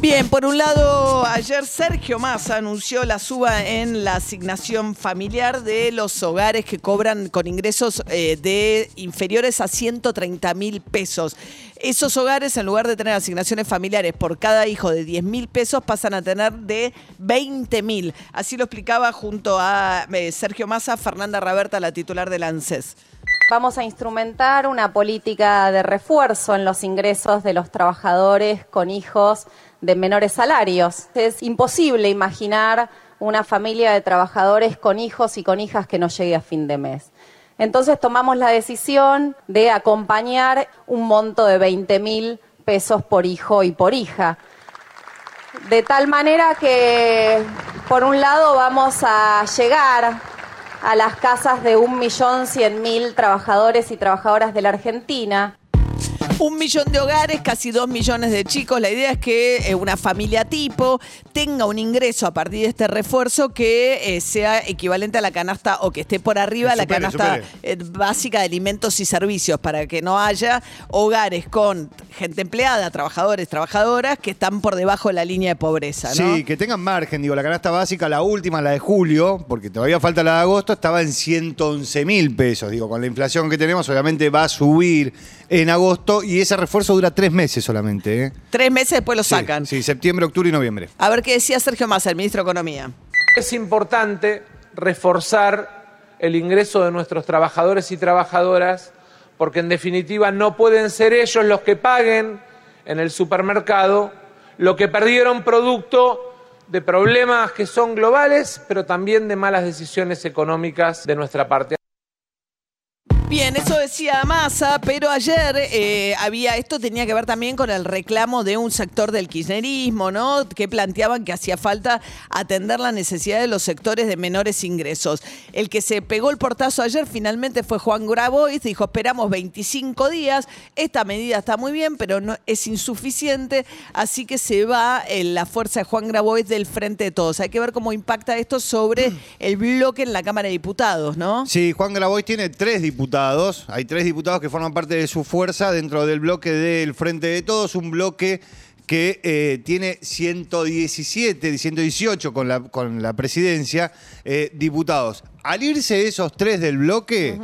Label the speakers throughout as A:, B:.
A: Bien, por un lado, ayer Sergio Massa anunció la suba en la asignación familiar de los hogares que cobran con ingresos eh, de inferiores a 130 mil pesos. Esos hogares, en lugar de tener asignaciones familiares por cada hijo de 10 mil pesos, pasan a tener de 20 mil. Así lo explicaba junto a eh, Sergio Massa, Fernanda Raberta, la titular del ANSES.
B: Vamos a instrumentar una política de refuerzo en los ingresos de los trabajadores con hijos de menores salarios. Es imposible imaginar una familia de trabajadores con hijos y con hijas que no llegue a fin de mes. Entonces tomamos la decisión de acompañar un monto de 20 mil pesos por hijo y por hija. De tal manera que, por un lado, vamos a llegar a las casas de un millón cien mil trabajadores y trabajadoras de la Argentina.
A: Un millón de hogares, casi dos millones de chicos. La idea es que eh, una familia tipo tenga un ingreso a partir de este refuerzo que eh, sea equivalente a la canasta o que esté por arriba de la canasta eh, básica de alimentos y servicios para que no haya hogares con gente empleada, trabajadores, trabajadoras que están por debajo de la línea de pobreza.
C: Sí, que tengan margen. Digo, la canasta básica, la última, la de julio, porque todavía falta la de agosto, estaba en 111 mil pesos. Digo, con la inflación que tenemos, obviamente va a subir en agosto y ese refuerzo dura tres meses solamente. ¿eh?
A: Tres meses después lo sacan.
C: Sí, septiembre, octubre y noviembre.
A: A ver qué decía Sergio Massa, el ministro de Economía.
D: Es importante reforzar el ingreso de nuestros trabajadores y trabajadoras porque en definitiva no pueden ser ellos los que paguen en el supermercado lo que perdieron producto de problemas que son globales, pero también de malas decisiones económicas de nuestra parte.
A: Bien, eso decía Massa, pero ayer eh, había, esto tenía que ver también con el reclamo de un sector del kirchnerismo, ¿no? Que planteaban que hacía falta atender la necesidad de los sectores de menores ingresos. El que se pegó el portazo ayer finalmente fue Juan Grabois, dijo, esperamos 25 días, esta medida está muy bien, pero no es insuficiente, así que se va en eh, la fuerza de Juan Grabois del frente de todos. Hay que ver cómo impacta esto sobre el bloque en la Cámara de Diputados, ¿no?
C: Sí, Juan Grabois tiene tres diputados hay tres diputados que forman parte de su fuerza dentro del bloque del Frente de Todos, un bloque que eh, tiene 117, 118 con la, con la presidencia, eh, diputados. Al irse esos tres del bloque,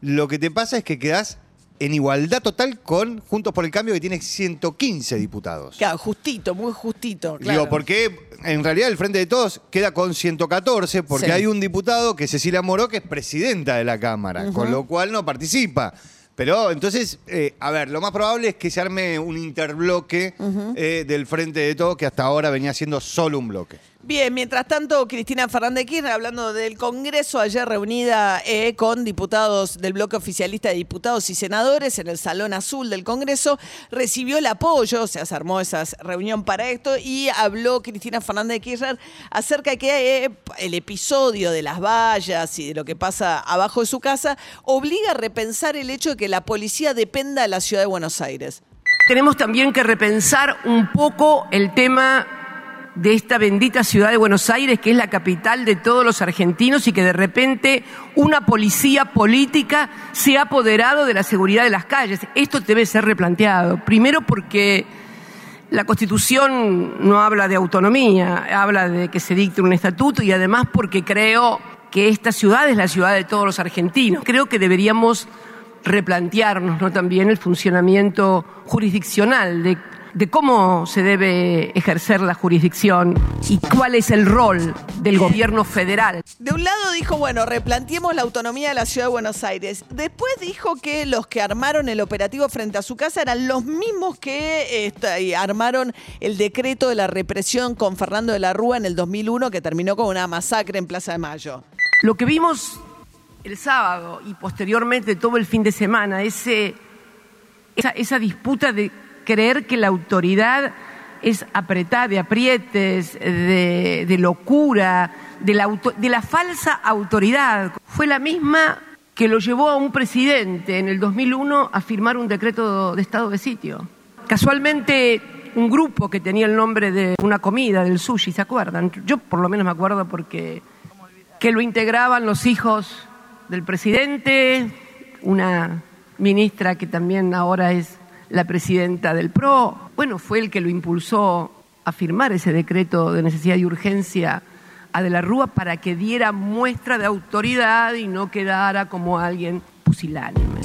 C: lo que te pasa es que quedás en igualdad total con Juntos por el Cambio, que tiene 115 diputados.
A: Claro, justito, muy justito. Claro.
C: Digo, porque en realidad el Frente de Todos queda con 114, porque hay un diputado que es Cecilia Moró, que es presidenta de la Cámara, con lo cual no participa. Pero entonces, eh, a ver, lo más probable es que se arme un interbloque eh, del Frente de Todos, que hasta ahora venía siendo solo un bloque.
A: Bien, mientras tanto, Cristina Fernández Kirchner, hablando del Congreso, ayer reunida eh, con diputados del bloque oficialista de diputados y senadores en el Salón Azul del Congreso, recibió el apoyo, o sea, se armó esa reunión para esto, y habló Cristina Fernández Kirchner acerca de que eh, el episodio de las vallas y de lo que pasa abajo de su casa obliga a repensar el hecho de que la policía dependa de la ciudad de Buenos Aires.
E: Tenemos también que repensar un poco el tema de esta bendita ciudad de Buenos Aires, que es la capital de todos los argentinos y que de repente una policía política se ha apoderado de la seguridad de las calles. Esto debe ser replanteado. Primero porque la Constitución no habla de autonomía, habla de que se dicte un estatuto y además porque creo que esta ciudad es la ciudad de todos los argentinos. Creo que deberíamos replantearnos ¿no? también el funcionamiento jurisdiccional de de cómo se debe ejercer la jurisdicción y cuál es el rol del gobierno federal.
A: De un lado dijo, bueno, replanteemos la autonomía de la ciudad de Buenos Aires. Después dijo que los que armaron el operativo frente a su casa eran los mismos que este, armaron el decreto de la represión con Fernando de la Rúa en el 2001 que terminó con una masacre en Plaza de Mayo.
E: Lo que vimos el sábado y posteriormente todo el fin de semana, ese, esa, esa disputa de creer que la autoridad es apretada, de aprietes, de, locura, de la, auto- de la falsa autoridad. Fue la misma que lo llevó a un presidente en el 2001 a firmar un decreto de estado de sitio. Casualmente, un grupo que tenía el nombre de una comida, del sushi, ¿se acuerdan? Yo por lo menos me acuerdo porque que lo integraban los hijos del presidente, una ministra que también ahora es la presidenta del PRO. Bueno, fue el que lo impulsó a firmar ese decreto de necesidad y urgencia a De la Rúa para que diera muestra de autoridad y no quedara como alguien pusilánime.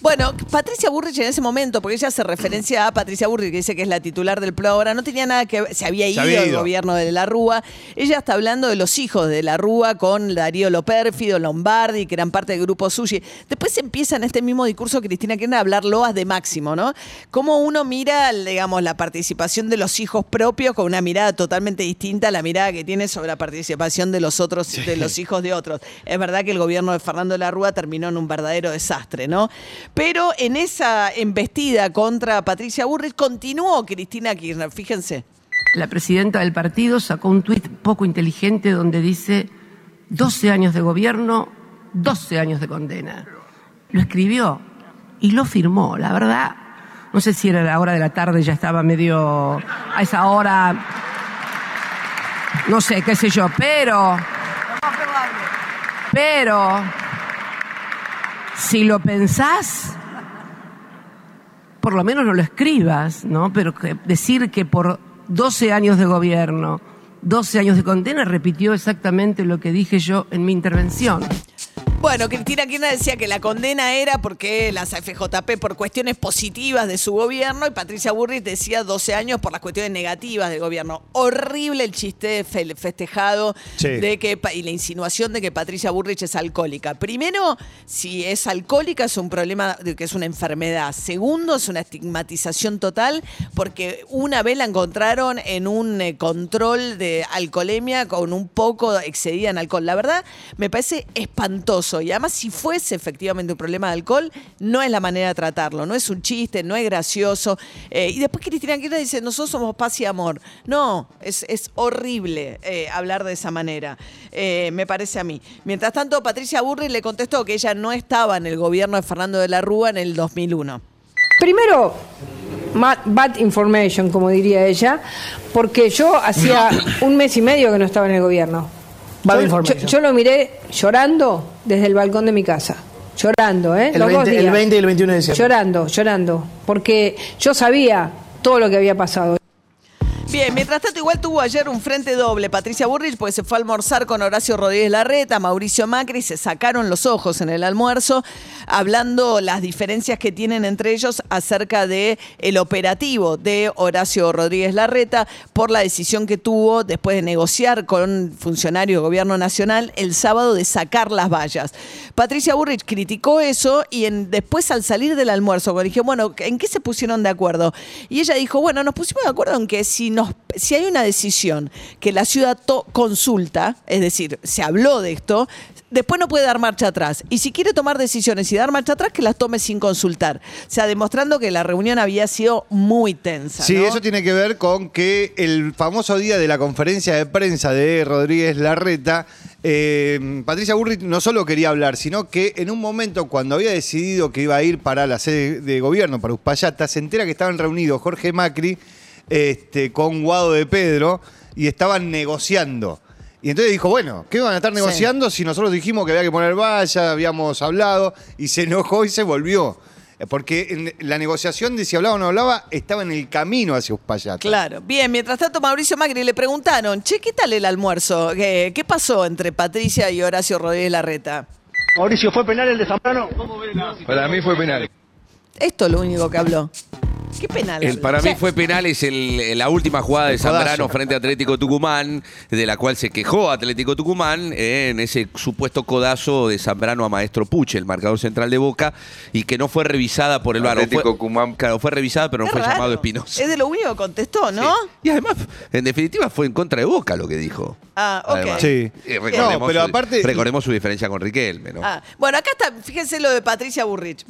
A: Bueno, Patricia Burrich en ese momento, porque ella hace referencia a Patricia Burrich, que dice que es la titular del PRO ahora, no tenía nada que ver, se había ido,
C: había
A: el gobierno de la Rúa. Ella está hablando de los hijos de la Rúa con Darío Lopérfido, Lombardi, que eran parte del grupo Sushi. Después empieza en este mismo discurso Cristina Kirchner a hablar loas de Máximo, ¿no? Cómo uno mira, digamos, la participación de los hijos propios con una mirada totalmente distinta a la mirada que tiene sobre la participación de los otros, de los hijos de otros. Es verdad que el gobierno de Fernando de la Rúa terminó en un verdadero desastre, ¿no? Pero en esa embestida contra Patricia Burrich continuó Cristina Kirchner, fíjense.
E: La presidenta del partido sacó un tuit poco inteligente donde dice 12 años de gobierno, 12 años de condena. Lo escribió y lo firmó, la verdad. No sé si era la hora de la tarde, ya estaba medio a esa hora. No sé, qué sé yo, pero. Pero. Si lo pensás, por lo menos no lo escribas, ¿no? Pero que- decir que por 12 años de gobierno, 12 años de condena, repitió exactamente lo que dije yo en mi intervención.
A: Bueno, Cristina Kirchner decía que la condena era porque las FJP por cuestiones positivas de su gobierno y Patricia Burrich decía 12 años por las cuestiones negativas del gobierno. Horrible el chiste fe- festejado
C: Sí.
A: de que y la insinuación de que Patricia Burrich es alcohólica. Primero, si es alcohólica es un problema de que es una enfermedad. Segundo, es una estigmatización total porque una vez la encontraron en un eh, control de alcoholemia con un poco excedida en alcohol. La verdad, me parece espantoso. Y además, si fuese efectivamente un problema de alcohol, no es la manera de tratarlo. No es un chiste, no es gracioso. Eh, y después Cristina Kirchner dice, nosotros somos paz y amor. No, es, es horrible eh, hablar de esa manera. Eh, me parece a mí. Mientras tanto, Patricia Burri le contestó que ella no estaba en el gobierno de Fernando de la Rúa en el 2001.
F: Primero, bad information, como diría ella, porque yo hacía un mes y medio que no estaba en el gobierno. Yo, yo- yo lo miré llorando desde el balcón de mi casa. Llorando, ¿eh?
G: El
F: Los dos
G: 20, el
F: días.
G: 20 y el 21 de diciembre.
F: Llorando, llorando. Porque yo sabía todo lo que había pasado.
A: Bien, mientras tanto, igual tuvo ayer un frente doble Patricia Burrich, porque se fue a almorzar con Horacio Rodríguez Larreta, Mauricio Macri, se sacaron los ojos en el almuerzo, hablando las diferencias que tienen entre ellos acerca de operativo de Horacio Rodríguez Larreta por la decisión que tuvo después de negociar con funcionarios del gobierno nacional el sábado de sacar las vallas. Patricia Burrich criticó eso y después al salir del almuerzo, dije, bueno, ¿en qué se pusieron de acuerdo? Y ella dijo, bueno, nos pusimos de acuerdo en que si, nos, si hay una decisión que la ciudad to- consulta, es decir, se habló de esto, después no puede dar marcha atrás. Y si quiere tomar decisiones y dar marcha atrás, que las tome sin consultar. O sea, demostrando que la reunión había sido muy tensa.
C: Sí,
A: ¿no?
C: eso tiene que ver con que el famoso día de la conferencia de prensa de Rodríguez Larreta, eh, Patricia Burrich no solo quería hablar, sino que en un momento cuando había decidido que iba a ir para la sede de gobierno, para Uspallata, se entera que estaban reunidos Jorge Macri este, con Guado de Pedro y estaban negociando. Y entonces dijo, bueno, ¿qué van a estar negociando si nosotros dijimos que había que poner valla, habíamos hablado, y se enojó y se volvió? Eh, Porque en la negociación de si hablaba o no hablaba estaba en el camino hacia Uspallata.
A: Claro. Bien, mientras tanto, Mauricio Macri le preguntaron, che, ¿qué tal el almuerzo? ¿Qué, qué pasó entre Patricia y Horacio Rodríguez Larreta?
G: Mauricio, ¿fue penal el de Zambrano?
H: Para mí fue penal.
A: Esto es lo único que habló. ¿Qué penal?
H: El, para
A: O sea,
H: mí fue penal, es el- la última jugada de. Zambrano frente a Atlético Tucumán, de la cual se quejó Atlético Tucumán eh, en ese supuesto codazo de Zambrano a Maestro Puche, el marcador central de Boca, y que no fue revisada por el VAR.
I: Atlético Tucumán.
H: Claro, fue revisada, pero no fue
A: raro.
H: llamado Espinosa.
A: Es de lo único que contestó, ¿no?
H: Sí. Y además, en definitiva, fue en contra de Boca lo que dijo.
A: Ah, ok.
H: Además.
C: Sí.
H: Eh, recordemos
C: No, pero
H: su-
C: aparte-
H: Recordemos su diferencia con Riquelme, ¿no?
A: Ah, bueno, acá está, fíjense lo de Patricia Burrich.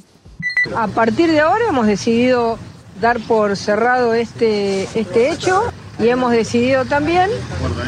F: A partir de ahora hemos decidido dar por cerrado este, este hecho y hemos decidido también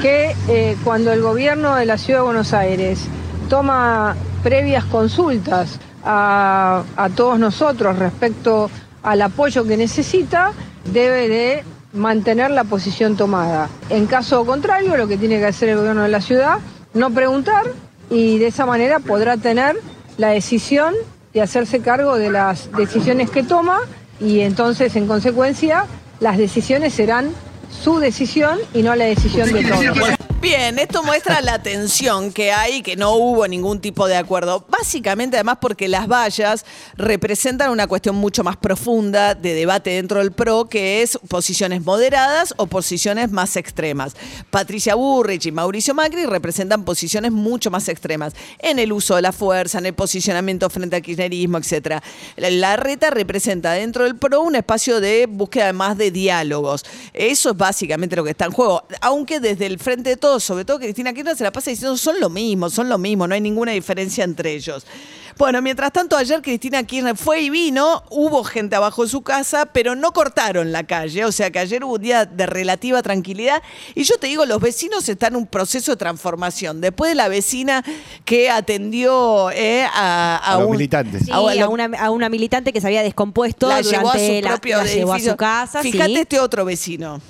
F: que eh, cuando el gobierno de la Ciudad de Buenos Aires toma previas consultas a, a todos nosotros respecto al apoyo que necesita, debe de mantener la posición tomada. En caso contrario, lo que tiene que hacer el gobierno de la ciudad, no preguntar y de esa manera podrá tener la decisión de hacerse cargo de las decisiones que toma y entonces, en consecuencia, las decisiones serán su decisión y no la decisión de todos.
A: Bien, esto muestra la tensión que hay, que no hubo ningún tipo de acuerdo. Básicamente, además, porque las vallas representan una cuestión mucho más profunda de debate dentro del PRO, que es posiciones moderadas o posiciones más extremas. Patricia Burrich y Mauricio Macri representan posiciones mucho más extremas en el uso de la fuerza, en el posicionamiento frente al kirchnerismo, etc. La reta representa dentro del PRO un espacio de búsqueda más de diálogos. Eso es básicamente lo que está en juego. Aunque desde el frente de todos, sobre todo Cristina Kirchner, se la pasa diciendo son lo mismo, son lo mismo, no hay ninguna diferencia entre ellos. Bueno, mientras tanto, ayer Cristina Kirchner fue y vino, hubo gente abajo de su casa, pero no cortaron la calle, o sea que ayer hubo un día de relativa tranquilidad. Y yo te digo, los vecinos están en un proceso de transformación. Después de la vecina que atendió eh, a,
C: A los
A: un-
C: militantes.
I: Sí,
A: a-
I: una, a una militante que se había descompuesto
A: la llevó a su propio
I: la llevó a
A: edificio.
I: su casa.
A: Fíjate
I: sí.
A: este otro vecino.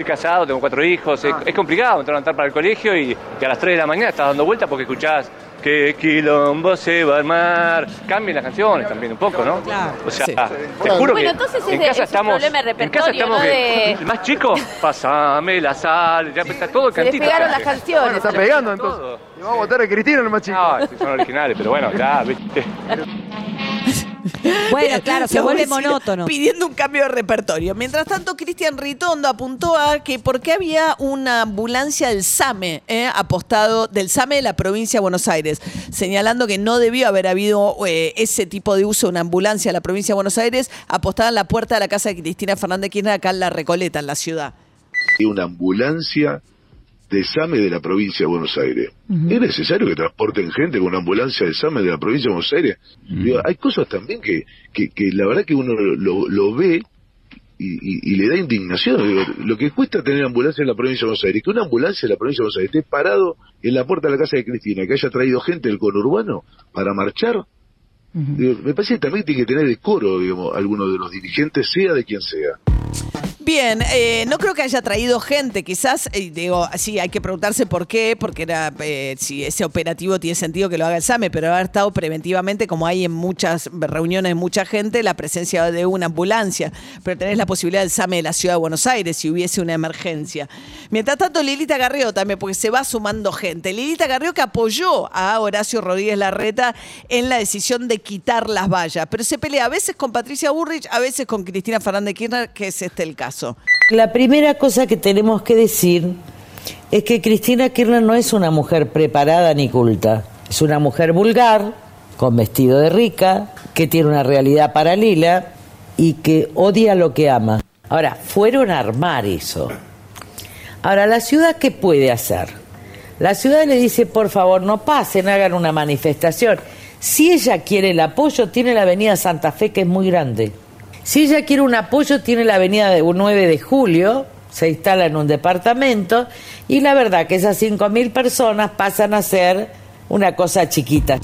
G: Estoy casado, tengo cuatro hijos, es, es complicado entrar a para el colegio y, y a las 3 de la mañana estás dando vueltas porque escuchás que quilombo se va a armar. Cambien las canciones también un poco, ¿no?
I: Claro.
G: O sea,
A: Sí.
G: te juro
J: Bueno,
G: que
J: entonces es
G: en
J: de-
G: casa
J: es un
G: estamos,
J: problema de
G: en casa estamos
J: ¿no?
G: que-
J: De-
G: más chico, pasame la sal, ya está todo el
J: Se
G: cantito.
J: despegaron
G: se
J: las
G: hace.
J: canciones.
G: está pegando entonces. Y vamos a votar a Cristina, el más chico. No, sí, son originales, pero bueno, ya, viste.
I: Bueno, claro, se vuelve monótono.
A: Pidiendo un cambio de repertorio. Mientras tanto, Cristian Ritondo apuntó a que porque había una ambulancia del SAME eh, apostado, del SAME de la provincia de Buenos Aires, señalando que no debió haber habido eh, ese tipo de uso de una ambulancia de la provincia de Buenos Aires apostada en la puerta de la casa de Cristina Fernández Kirchner acá en La Recoleta, en la ciudad.
K: una ambulancia de SAME de la provincia de Buenos Aires. ¿Es necesario que transporten gente con una ambulancia de SAME de la provincia de Buenos Aires? Digo, hay cosas también que, que, que la verdad que uno lo, lo ve y, y- y le da indignación. Digo, lo que cuesta tener ambulancia en la provincia de Buenos Aires, que una ambulancia en la provincia de Buenos Aires esté parado en la puerta de la casa de Cristina, que haya traído gente del conurbano para marchar. Digo, me parece que también tiene que tener decoro, digamos, alguno de los dirigentes, sea de quien sea.
A: Bien, eh, no creo que haya traído gente, quizás, eh, digo, sí, hay que preguntarse por qué, porque era, eh, si ese operativo tiene sentido que lo haga el SAME, pero haber estado preventivamente, como hay en muchas reuniones mucha gente, la presencia de una ambulancia, pero tenés la posibilidad del SAME de la Ciudad de Buenos Aires si hubiese una emergencia. Mientras tanto, Lilita Garrido también, porque se va sumando gente. Lilita Garrido que apoyó a Horacio Rodríguez Larreta en la decisión de quitar las vallas, pero se pelea a veces con Patricia Burrich, a veces con Cristina Fernández Kirchner, que es este el caso.
L: La primera cosa que tenemos que decir es que Cristina Kirchner no es una mujer preparada ni culta. Es una mujer vulgar, con vestido de rica, que tiene una realidad paralela y que odia lo que ama. Ahora, fueron a armar eso. Ahora, ¿la ciudad qué puede hacer? La ciudad le dice, por favor, no pasen, hagan una manifestación. Si ella quiere el apoyo, tiene la avenida Santa Fe, que es muy grande. Si ella quiere un apoyo, tiene la avenida de 9 de julio, se instala en un departamento, y la verdad que esas 5.000 personas pasan a ser una cosa chiquita.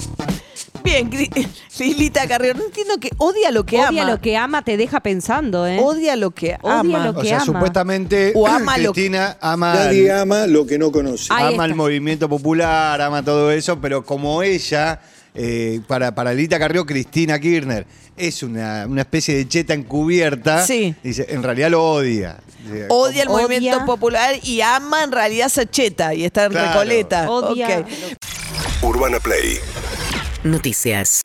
A: Bien, Lilita Carrió, no entiendo que odia lo que
I: Odia
A: ama.
I: lo que ama, te deja pensando, ¿eh?
A: Odia lo que
I: Odia
A: ama.
I: lo
C: O
I: que
C: sea,
I: ama.
C: supuestamente
A: O ama lo-
C: Cristina ama,
M: Nadie ama lo que no conoce.
I: Ahí
C: ama el movimiento popular, ama todo eso, pero como ella, eh, para, para Lita Carrió, Cristina Kirchner, es una, una especie de cheta encubierta,
A: Sí.
C: dice, en realidad lo odia.
A: Odia el
I: Odia.
A: movimiento popular y ama en realidad esa cheta y está en
C: Claro.
A: Recoleta.
I: Odia.
N: Urbana Play
O: Noticias.